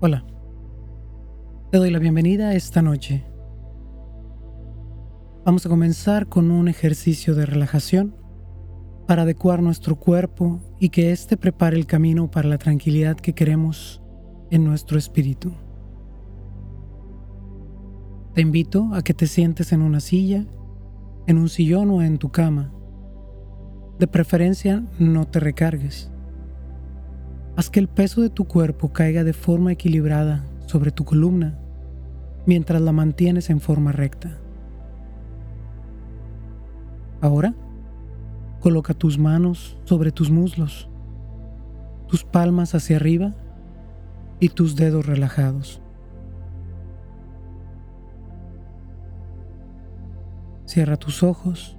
Hola, te doy la bienvenida esta noche. Vamos a comenzar con un ejercicio de relajación para adecuar nuestro cuerpo y que éste prepare el camino para la tranquilidad que queremos en nuestro espíritu. Te invito a que te sientes en una silla, en un sillón o en tu cama. De preferencia no te recargues. Haz que el peso de tu cuerpo caiga de forma equilibrada sobre tu columna mientras la mantienes en forma recta. Ahora, coloca tus manos sobre tus muslos, tus palmas hacia arriba y tus dedos relajados. Cierra tus ojos,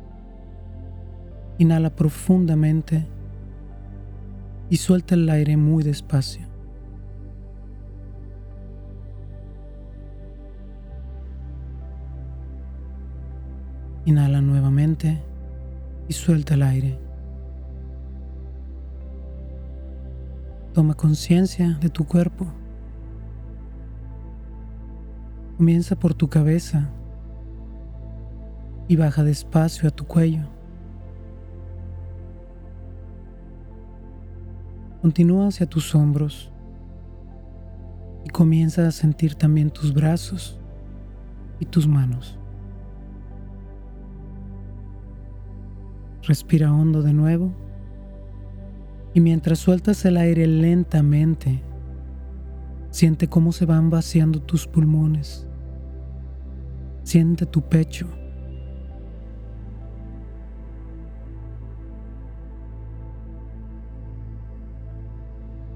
inhala profundamente y suelta el aire muy despacio. Inhala nuevamente y suelta el aire. Toma conciencia de tu cuerpo. Comienza por tu cabeza y baja despacio a tu cuello. Continúa hacia tus hombros y comienza a sentir también tus brazos y tus manos. Respira hondo de nuevo y mientras sueltas el aire lentamente, siente cómo se van vaciando tus pulmones. Siente tu pecho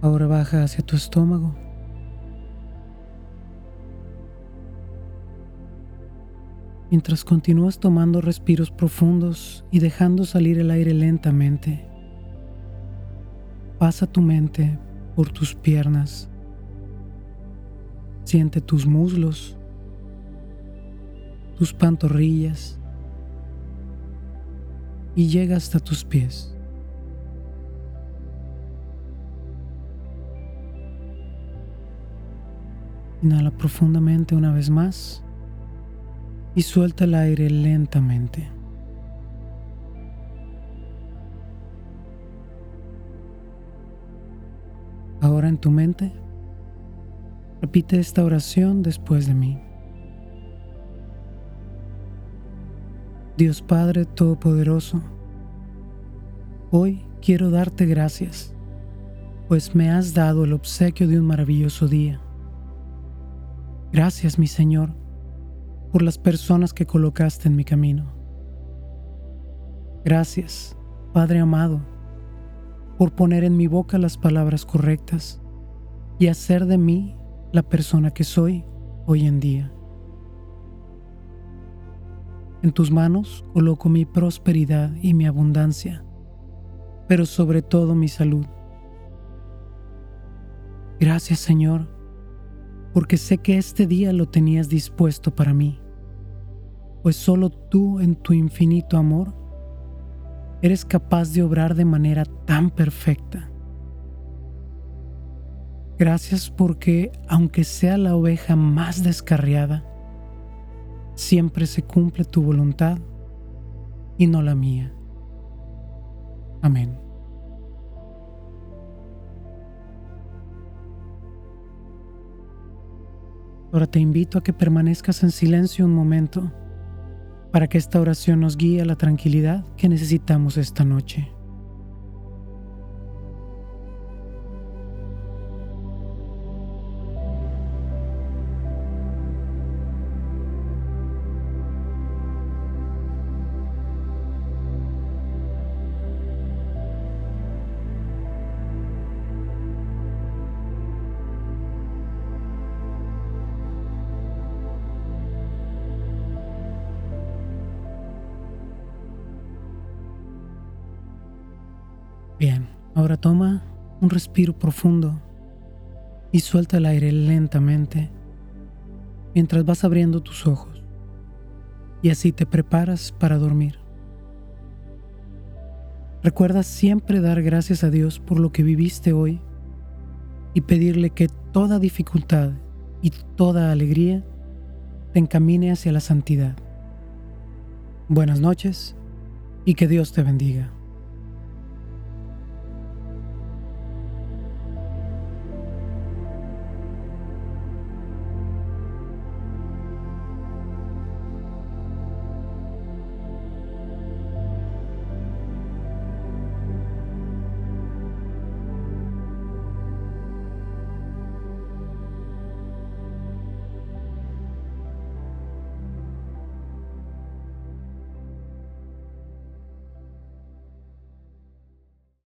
Ahora baja hacia tu estómago. Mientras continúas tomando respiros profundos y dejando salir el aire lentamente, pasa tu mente por tus piernas. Siente tus muslos, tus pantorrillas y llega hasta tus pies. Inhala profundamente una vez más y suelta el aire lentamente. Ahora en tu mente, repite esta oración después de mí. Dios Padre Todopoderoso, hoy quiero darte gracias, pues me has dado el obsequio de un maravilloso día Gracias, mi Señor, por las personas que colocaste en mi camino. Gracias, Padre amado, por poner en mi boca las palabras correctas y hacer de mí la persona que soy hoy en día. En tus manos coloco mi prosperidad y mi abundancia, pero sobre todo mi salud. Gracias Señor porque sé que este día lo tenías dispuesto para mí, pues solo tú en tu infinito amor eres capaz de obrar de manera tan perfecta. Gracias porque, aunque sea la oveja más descarriada, siempre se cumple tu voluntad y no la mía. Amén. Ahora te invito a que permanezcas en silencio un momento para que esta oración nos guíe a la tranquilidad que necesitamos esta noche. Bien, ahora toma un respiro profundo y suelta el aire lentamente mientras vas abriendo tus ojos y así te preparas para dormir. Recuerda siempre dar gracias a Dios por lo que viviste hoy y pedirle que toda dificultad y toda alegría te encamine hacia la santidad. Buenas noches y que Dios te bendiga.